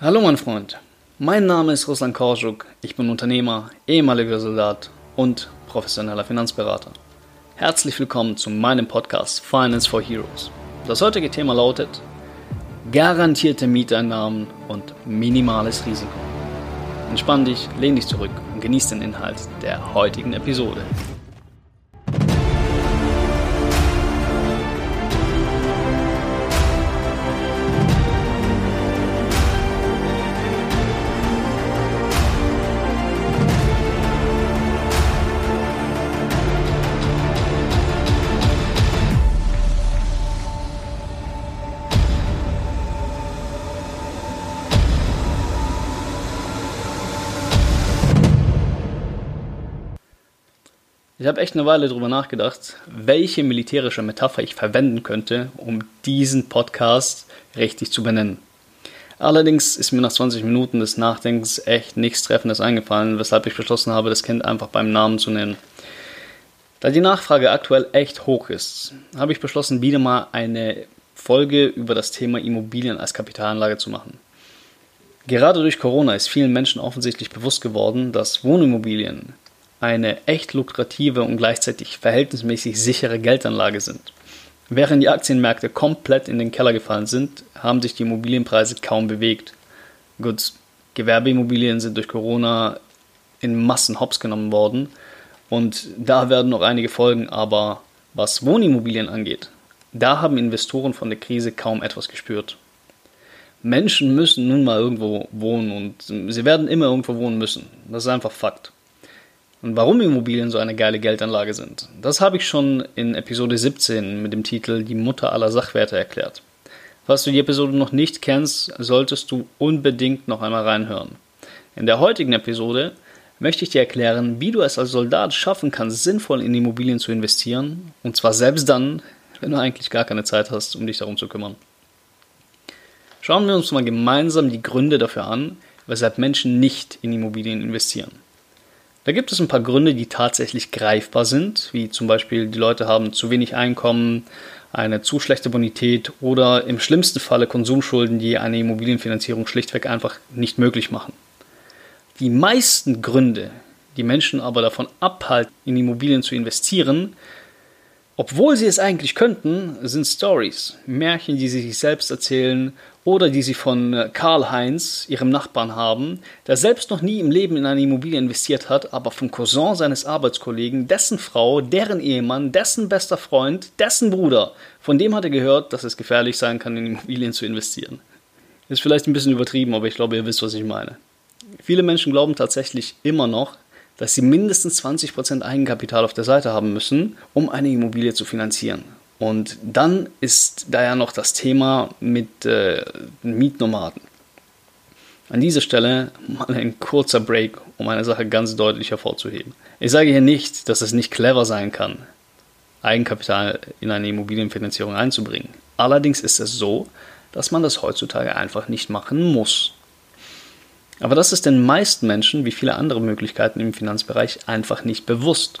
Hallo mein Freund, mein Name ist Ruslan Korschuk, ich bin Unternehmer, ehemaliger Soldat und professioneller Finanzberater. Herzlich willkommen zu meinem Podcast Finance for Heroes. Das heutige Thema lautet garantierte Mieteinnahmen und minimales Risiko. Entspann dich, lehn dich zurück und genieß den Inhalt der heutigen Episode. Ich habe echt eine Weile darüber nachgedacht, welche militärische Metapher ich verwenden könnte, um diesen Podcast richtig zu benennen. Allerdings ist mir nach 20 Minuten des Nachdenkens echt nichts Treffendes eingefallen, weshalb ich beschlossen habe, das Kind einfach beim Namen zu nennen. Da die Nachfrage aktuell echt hoch ist, habe ich beschlossen, wieder mal eine Folge über das Thema Immobilien als Kapitalanlage zu machen. Gerade durch Corona ist vielen Menschen offensichtlich bewusst geworden, dass Wohnimmobilien eine echt lukrative und gleichzeitig verhältnismäßig sichere Geldanlage sind. Während die Aktienmärkte komplett in den Keller gefallen sind, haben sich die Immobilienpreise kaum bewegt. Gut, Gewerbeimmobilien sind durch Corona in Massen hops genommen worden und da werden noch einige folgen, aber was Wohnimmobilien angeht, da haben Investoren von der Krise kaum etwas gespürt. Menschen müssen nun mal irgendwo wohnen und sie werden immer irgendwo wohnen müssen. Das ist einfach Fakt. Und warum Immobilien so eine geile Geldanlage sind, das habe ich schon in Episode 17 mit dem Titel Die Mutter aller Sachwerte erklärt. Falls du die Episode noch nicht kennst, solltest du unbedingt noch einmal reinhören. In der heutigen Episode möchte ich dir erklären, wie du es als Soldat schaffen kannst, sinnvoll in Immobilien zu investieren, und zwar selbst dann, wenn du eigentlich gar keine Zeit hast, um dich darum zu kümmern. Schauen wir uns mal gemeinsam die Gründe dafür an, weshalb Menschen nicht in Immobilien investieren. Da gibt es ein paar Gründe, die tatsächlich greifbar sind, wie zum Beispiel die Leute haben zu wenig Einkommen, eine zu schlechte Bonität oder im schlimmsten Falle Konsumschulden, die eine Immobilienfinanzierung schlichtweg einfach nicht möglich machen. Die meisten Gründe, die Menschen aber davon abhalten, in Immobilien zu investieren, obwohl sie es eigentlich könnten, sind Stories, Märchen, die sie sich selbst erzählen oder die sie von äh, Karl-Heinz, ihrem Nachbarn, haben, der selbst noch nie im Leben in eine Immobilie investiert hat, aber vom Cousin seines Arbeitskollegen, dessen Frau, deren Ehemann, dessen bester Freund, dessen Bruder, von dem hat er gehört, dass es gefährlich sein kann, in Immobilien zu investieren. Ist vielleicht ein bisschen übertrieben, aber ich glaube, ihr wisst, was ich meine. Viele Menschen glauben tatsächlich immer noch, dass sie mindestens 20% Eigenkapital auf der Seite haben müssen, um eine Immobilie zu finanzieren. Und dann ist da ja noch das Thema mit äh, Mietnomaden. An dieser Stelle mal ein kurzer Break, um eine Sache ganz deutlich hervorzuheben. Ich sage hier nicht, dass es nicht clever sein kann, Eigenkapital in eine Immobilienfinanzierung einzubringen. Allerdings ist es so, dass man das heutzutage einfach nicht machen muss. Aber das ist den meisten Menschen, wie viele andere Möglichkeiten im Finanzbereich, einfach nicht bewusst.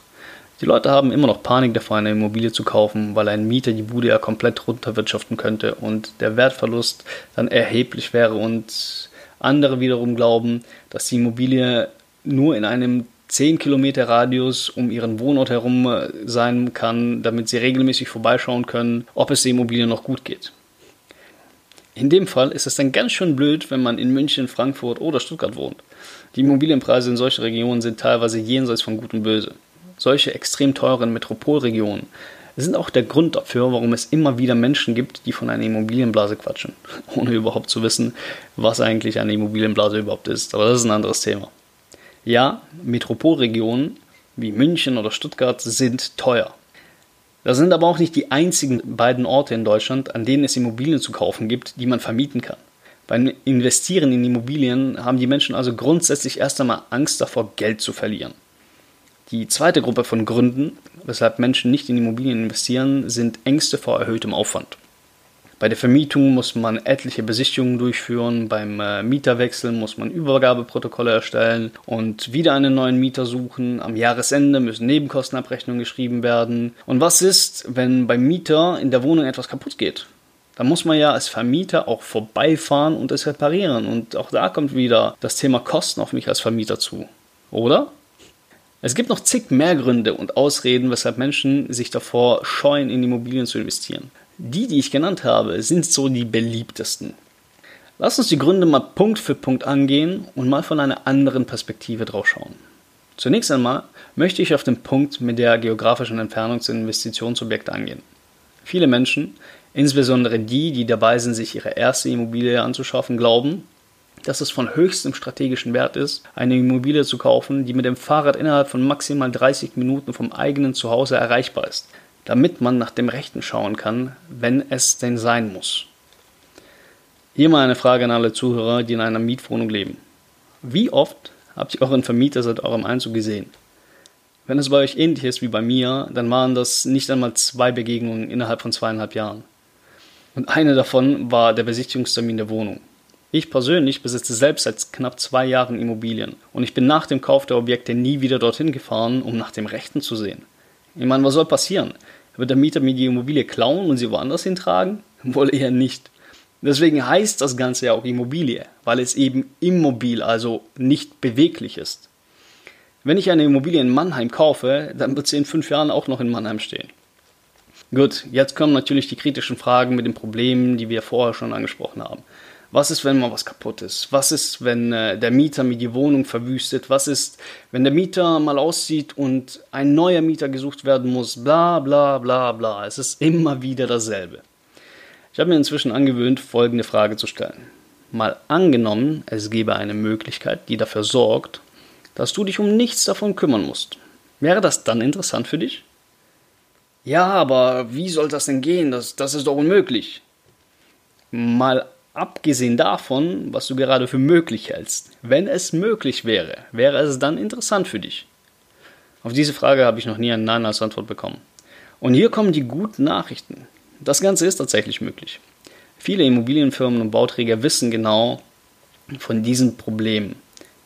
Die Leute haben immer noch Panik davor, eine Immobilie zu kaufen, weil ein Mieter die Bude ja komplett runterwirtschaften könnte und der Wertverlust dann erheblich wäre. Und andere wiederum glauben, dass die Immobilie nur in einem 10 Kilometer Radius um ihren Wohnort herum sein kann, damit sie regelmäßig vorbeischauen können, ob es der Immobilie noch gut geht. In dem Fall ist es dann ganz schön blöd, wenn man in München, Frankfurt oder Stuttgart wohnt. Die Immobilienpreise in solchen Regionen sind teilweise jenseits von Gut und Böse. Solche extrem teuren Metropolregionen sind auch der Grund dafür, warum es immer wieder Menschen gibt, die von einer Immobilienblase quatschen, ohne überhaupt zu wissen, was eigentlich eine Immobilienblase überhaupt ist. Aber das ist ein anderes Thema. Ja, Metropolregionen wie München oder Stuttgart sind teuer. Das sind aber auch nicht die einzigen beiden Orte in Deutschland, an denen es Immobilien zu kaufen gibt, die man vermieten kann. Beim Investieren in Immobilien haben die Menschen also grundsätzlich erst einmal Angst davor, Geld zu verlieren. Die zweite Gruppe von Gründen, weshalb Menschen nicht in Immobilien investieren, sind Ängste vor erhöhtem Aufwand. Bei der Vermietung muss man etliche Besichtigungen durchführen, beim äh, Mieterwechsel muss man Übergabeprotokolle erstellen und wieder einen neuen Mieter suchen. Am Jahresende müssen Nebenkostenabrechnungen geschrieben werden. Und was ist, wenn beim Mieter in der Wohnung etwas kaputt geht? Da muss man ja als Vermieter auch vorbeifahren und es reparieren. Und auch da kommt wieder das Thema Kosten auf mich als Vermieter zu. Oder? Es gibt noch zig mehr Gründe und Ausreden, weshalb Menschen sich davor scheuen, in Immobilien zu investieren. Die, die ich genannt habe, sind so die beliebtesten. Lass uns die Gründe mal Punkt für Punkt angehen und mal von einer anderen Perspektive drauf schauen. Zunächst einmal möchte ich auf den Punkt mit der geografischen Entfernung zu Investitionsobjekten angehen. Viele Menschen, insbesondere die, die dabei sind, sich ihre erste Immobilie anzuschaffen, glauben, dass es von höchstem strategischen Wert ist, eine Immobilie zu kaufen, die mit dem Fahrrad innerhalb von maximal 30 Minuten vom eigenen Zuhause erreichbar ist, damit man nach dem Rechten schauen kann, wenn es denn sein muss. Hier mal eine Frage an alle Zuhörer, die in einer Mietwohnung leben. Wie oft habt ihr euren Vermieter seit eurem Einzug gesehen? Wenn es bei euch ähnlich ist wie bei mir, dann waren das nicht einmal zwei Begegnungen innerhalb von zweieinhalb Jahren. Und eine davon war der Besichtigungstermin der Wohnung. Ich persönlich besitze selbst seit knapp zwei Jahren Immobilien und ich bin nach dem Kauf der Objekte nie wieder dorthin gefahren, um nach dem Rechten zu sehen. Ich meine, was soll passieren? Wird der Mieter mir die Immobilie klauen und sie woanders hintragen? Wohl eher nicht. Deswegen heißt das Ganze ja auch Immobilie, weil es eben immobil, also nicht beweglich ist. Wenn ich eine Immobilie in Mannheim kaufe, dann wird sie in fünf Jahren auch noch in Mannheim stehen. Gut, jetzt kommen natürlich die kritischen Fragen mit den Problemen, die wir vorher schon angesprochen haben. Was ist, wenn mal was kaputt ist? Was ist, wenn äh, der Mieter mir die Wohnung verwüstet? Was ist, wenn der Mieter mal aussieht und ein neuer Mieter gesucht werden muss? Bla bla bla bla. Es ist immer wieder dasselbe. Ich habe mir inzwischen angewöhnt, folgende Frage zu stellen. Mal angenommen, es gäbe eine Möglichkeit, die dafür sorgt, dass du dich um nichts davon kümmern musst. Wäre das dann interessant für dich? Ja, aber wie soll das denn gehen? Das, das ist doch unmöglich. Mal abgesehen davon, was du gerade für möglich hältst, wenn es möglich wäre, wäre es dann interessant für dich? Auf diese Frage habe ich noch nie ein Nein als Antwort bekommen. Und hier kommen die guten Nachrichten. Das Ganze ist tatsächlich möglich. Viele Immobilienfirmen und Bauträger wissen genau von diesen Problemen,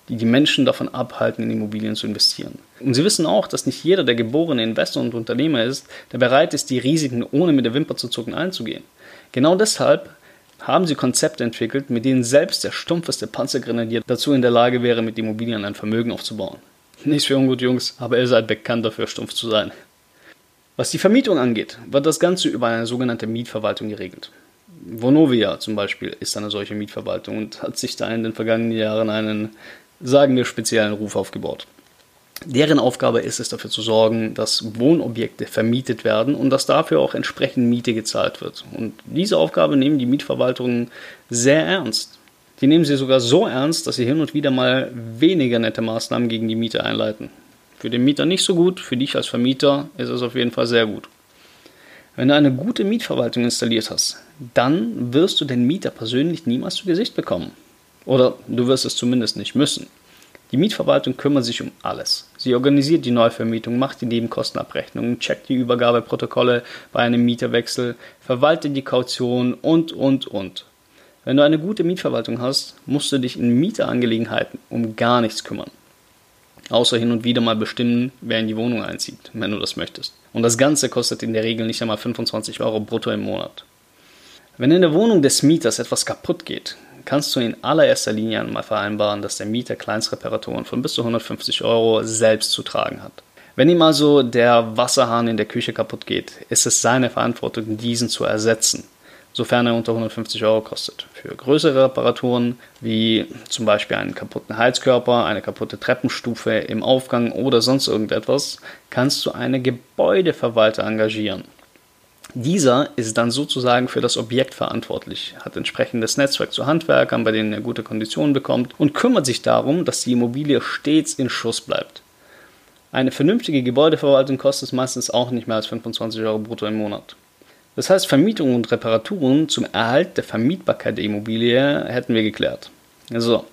die die Menschen davon abhalten, in Immobilien zu investieren. Und sie wissen auch, dass nicht jeder, der geborene Investor und Unternehmer ist, der bereit ist, die Risiken ohne mit der Wimper zu zucken einzugehen. Genau deshalb haben sie Konzepte entwickelt, mit denen selbst der stumpfeste Panzergrenadier dazu in der Lage wäre, mit Immobilien ein Vermögen aufzubauen. Nichts für ungut, Jungs, aber ihr seid bekannt dafür, stumpf zu sein. Was die Vermietung angeht, wird das Ganze über eine sogenannte Mietverwaltung geregelt. Vonovia zum Beispiel ist eine solche Mietverwaltung und hat sich da in den vergangenen Jahren einen, sagen wir, speziellen Ruf aufgebaut. Deren Aufgabe ist es dafür zu sorgen, dass Wohnobjekte vermietet werden und dass dafür auch entsprechend Miete gezahlt wird. Und diese Aufgabe nehmen die Mietverwaltungen sehr ernst. Die nehmen sie sogar so ernst, dass sie hin und wieder mal weniger nette Maßnahmen gegen die Miete einleiten. Für den Mieter nicht so gut, für dich als Vermieter ist es auf jeden Fall sehr gut. Wenn du eine gute Mietverwaltung installiert hast, dann wirst du den Mieter persönlich niemals zu Gesicht bekommen. Oder du wirst es zumindest nicht müssen. Die Mietverwaltung kümmert sich um alles. Sie organisiert die Neuvermietung, macht die Nebenkostenabrechnungen, checkt die Übergabeprotokolle bei einem Mieterwechsel, verwaltet die Kaution und, und, und. Wenn du eine gute Mietverwaltung hast, musst du dich in Mieterangelegenheiten um gar nichts kümmern. Außer hin und wieder mal bestimmen, wer in die Wohnung einzieht, wenn du das möchtest. Und das Ganze kostet in der Regel nicht einmal 25 Euro brutto im Monat. Wenn in der Wohnung des Mieters etwas kaputt geht, kannst du in allererster Linie einmal vereinbaren, dass der Mieter Kleinstreparaturen von bis zu 150 Euro selbst zu tragen hat. Wenn ihm also der Wasserhahn in der Küche kaputt geht, ist es seine Verantwortung, diesen zu ersetzen sofern er unter 150 Euro kostet. Für größere Reparaturen, wie zum Beispiel einen kaputten Heizkörper, eine kaputte Treppenstufe im Aufgang oder sonst irgendetwas, kannst du einen Gebäudeverwalter engagieren. Dieser ist dann sozusagen für das Objekt verantwortlich, hat entsprechendes Netzwerk zu Handwerkern, bei denen er gute Konditionen bekommt und kümmert sich darum, dass die Immobilie stets in Schuss bleibt. Eine vernünftige Gebäudeverwaltung kostet meistens auch nicht mehr als 25 Euro brutto im Monat. Das heißt, Vermietung und Reparaturen zum Erhalt der Vermietbarkeit der Immobilie hätten wir geklärt. So,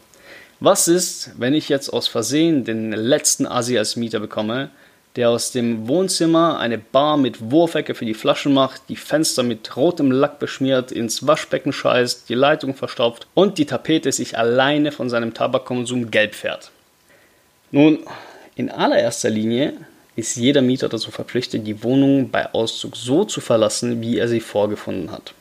was ist, wenn ich jetzt aus Versehen den letzten Asi als Mieter bekomme, der aus dem Wohnzimmer eine Bar mit Wurfecke für die Flaschen macht, die Fenster mit rotem Lack beschmiert, ins Waschbecken scheißt, die Leitung verstopft und die Tapete sich alleine von seinem Tabakkonsum gelb fährt? Nun, in allererster Linie ist jeder Mieter dazu verpflichtet, die Wohnung bei Auszug so zu verlassen, wie er sie vorgefunden hat.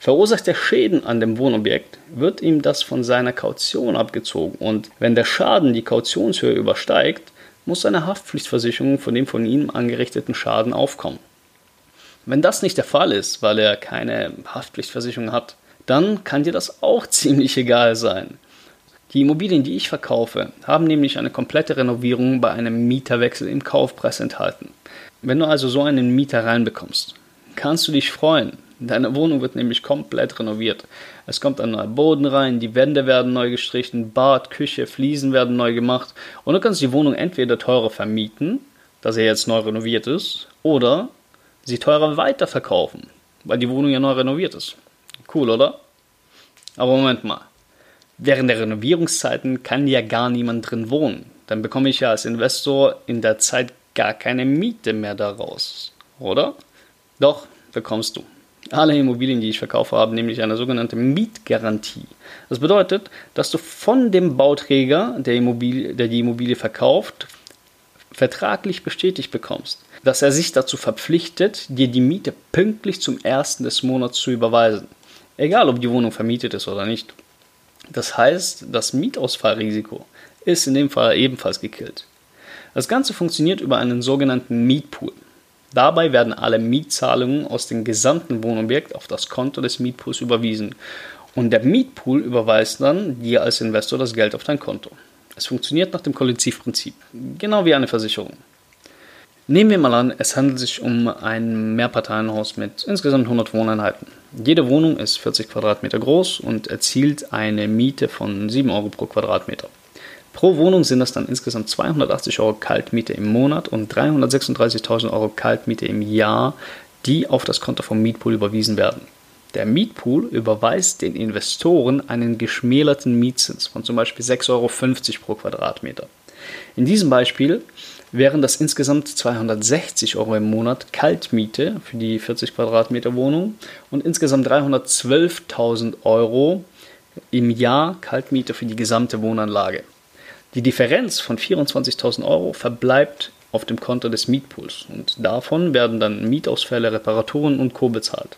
Verursacht er Schäden an dem Wohnobjekt, wird ihm das von seiner Kaution abgezogen und wenn der Schaden die Kautionshöhe übersteigt, muss eine Haftpflichtversicherung von dem von ihm angerichteten Schaden aufkommen. Wenn das nicht der Fall ist, weil er keine Haftpflichtversicherung hat, dann kann dir das auch ziemlich egal sein. Die Immobilien, die ich verkaufe, haben nämlich eine komplette Renovierung bei einem Mieterwechsel im Kaufpreis enthalten. Wenn du also so einen Mieter reinbekommst, kannst du dich freuen. Deine Wohnung wird nämlich komplett renoviert. Es kommt ein neuer Boden rein, die Wände werden neu gestrichen, Bad, Küche, Fliesen werden neu gemacht und du kannst die Wohnung entweder teurer vermieten, da sie jetzt neu renoviert ist, oder sie teurer weiterverkaufen, weil die Wohnung ja neu renoviert ist. Cool, oder? Aber Moment mal. Während der Renovierungszeiten kann ja gar niemand drin wohnen. Dann bekomme ich ja als Investor in der Zeit gar keine Miete mehr daraus, oder? Doch, bekommst du. Alle Immobilien, die ich verkaufe, haben nämlich eine sogenannte Mietgarantie. Das bedeutet, dass du von dem Bauträger, der, Immobilie, der die Immobilie verkauft, vertraglich bestätigt bekommst, dass er sich dazu verpflichtet, dir die Miete pünktlich zum ersten des Monats zu überweisen. Egal, ob die Wohnung vermietet ist oder nicht. Das heißt, das Mietausfallrisiko ist in dem Fall ebenfalls gekillt. Das Ganze funktioniert über einen sogenannten Mietpool. Dabei werden alle Mietzahlungen aus dem gesamten Wohnobjekt auf das Konto des Mietpools überwiesen und der Mietpool überweist dann dir als Investor das Geld auf dein Konto. Es funktioniert nach dem Kollektivprinzip, genau wie eine Versicherung. Nehmen wir mal an, es handelt sich um ein Mehrparteienhaus mit insgesamt 100 Wohneinheiten. Jede Wohnung ist 40 Quadratmeter groß und erzielt eine Miete von 7 Euro pro Quadratmeter. Pro Wohnung sind das dann insgesamt 280 Euro Kaltmiete im Monat und 336.000 Euro Kaltmiete im Jahr, die auf das Konto vom Mietpool überwiesen werden. Der Mietpool überweist den Investoren einen geschmälerten Mietzins von zum Beispiel 6,50 Euro pro Quadratmeter. In diesem Beispiel wären das insgesamt 260 Euro im Monat Kaltmiete für die 40 Quadratmeter Wohnung und insgesamt 312.000 Euro im Jahr Kaltmiete für die gesamte Wohnanlage. Die Differenz von 24.000 Euro verbleibt auf dem Konto des Mietpools und davon werden dann Mietausfälle, Reparaturen und Co. bezahlt.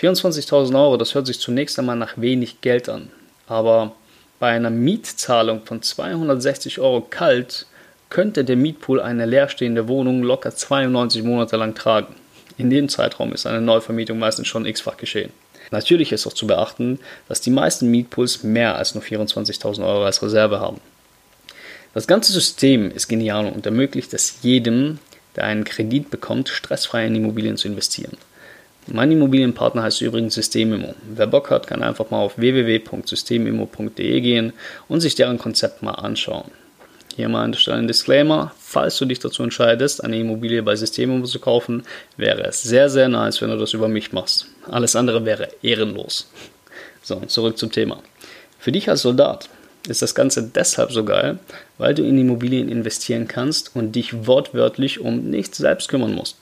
24.000 Euro, das hört sich zunächst einmal nach wenig Geld an, aber bei einer Mietzahlung von 260 Euro kalt könnte der Mietpool eine leerstehende Wohnung locker 92 Monate lang tragen. In dem Zeitraum ist eine Neuvermietung meistens schon x-fach geschehen. Natürlich ist auch zu beachten, dass die meisten Mietpools mehr als nur 24.000 Euro als Reserve haben. Das ganze System ist genial und ermöglicht es jedem, der einen Kredit bekommt, stressfrei in Immobilien zu investieren. Mein Immobilienpartner heißt übrigens Systemimmo. Wer Bock hat, kann einfach mal auf www.systemimmo.de gehen und sich deren Konzept mal anschauen. Hier mal an der Stelle ein Disclaimer. Falls du dich dazu entscheidest, eine Immobilie bei Systemimmo zu kaufen, wäre es sehr, sehr nice, wenn du das über mich machst. Alles andere wäre ehrenlos. So, zurück zum Thema. Für dich als Soldat ist das Ganze deshalb so geil, weil du in Immobilien investieren kannst und dich wortwörtlich um nichts selbst kümmern musst.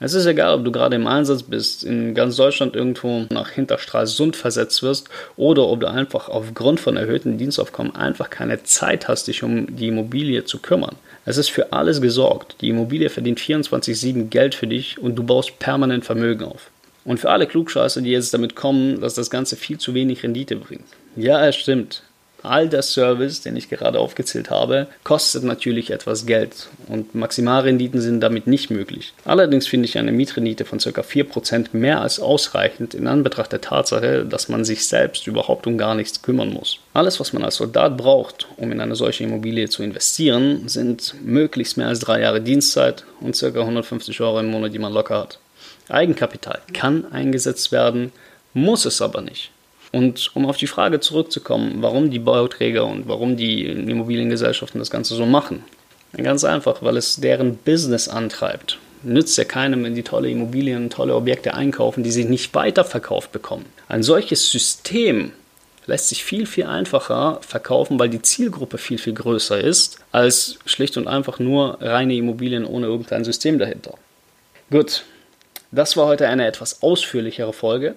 Es ist egal, ob du gerade im Einsatz bist, in ganz Deutschland irgendwo nach Hinterstralsund versetzt wirst oder ob du einfach aufgrund von erhöhtem Dienstaufkommen einfach keine Zeit hast, dich um die Immobilie zu kümmern. Es ist für alles gesorgt. Die Immobilie verdient 24-7 Geld für dich und du baust permanent Vermögen auf. Und für alle Klugscheißer, die jetzt damit kommen, dass das Ganze viel zu wenig Rendite bringt. Ja, es stimmt. All der Service, den ich gerade aufgezählt habe, kostet natürlich etwas Geld und Maximalrenditen sind damit nicht möglich. Allerdings finde ich eine Mietrendite von ca. 4% mehr als ausreichend in Anbetracht der Tatsache, dass man sich selbst überhaupt um gar nichts kümmern muss. Alles, was man als Soldat braucht, um in eine solche Immobilie zu investieren, sind möglichst mehr als drei Jahre Dienstzeit und ca. 150 Euro im Monat, die man locker hat. Eigenkapital kann eingesetzt werden, muss es aber nicht. Und um auf die Frage zurückzukommen, warum die Bauträger und warum die Immobiliengesellschaften das Ganze so machen. Ganz einfach, weil es deren Business antreibt. Nützt ja keinem, wenn die tolle Immobilien, tolle Objekte einkaufen, die sie nicht weiterverkauft bekommen. Ein solches System lässt sich viel, viel einfacher verkaufen, weil die Zielgruppe viel, viel größer ist, als schlicht und einfach nur reine Immobilien ohne irgendein System dahinter. Gut, das war heute eine etwas ausführlichere Folge.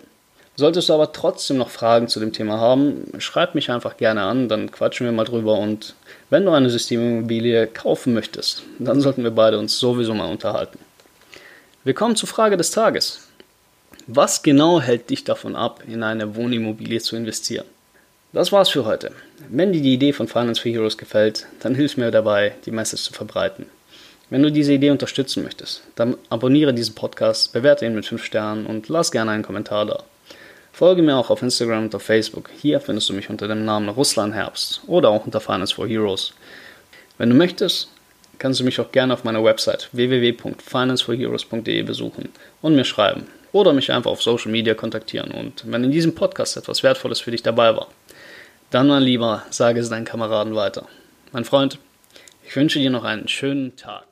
Solltest du aber trotzdem noch Fragen zu dem Thema haben, schreib mich einfach gerne an, dann quatschen wir mal drüber und wenn du eine Systemimmobilie kaufen möchtest, dann sollten wir beide uns sowieso mal unterhalten. Wir kommen zur Frage des Tages. Was genau hält dich davon ab, in eine Wohnimmobilie zu investieren? Das war's für heute. Wenn dir die Idee von Finance for Heroes gefällt, dann hilf mir dabei, die Message zu verbreiten. Wenn du diese Idee unterstützen möchtest, dann abonniere diesen Podcast, bewerte ihn mit 5 Sternen und lass gerne einen Kommentar da. Folge mir auch auf Instagram und auf Facebook. Hier findest du mich unter dem Namen Russland Herbst oder auch unter Finance for Heroes. Wenn du möchtest, kannst du mich auch gerne auf meiner Website www.financeforheroes.de besuchen und mir schreiben oder mich einfach auf Social Media kontaktieren. Und wenn in diesem Podcast etwas Wertvolles für dich dabei war, dann mein Lieber, sage es deinen Kameraden weiter. Mein Freund, ich wünsche dir noch einen schönen Tag.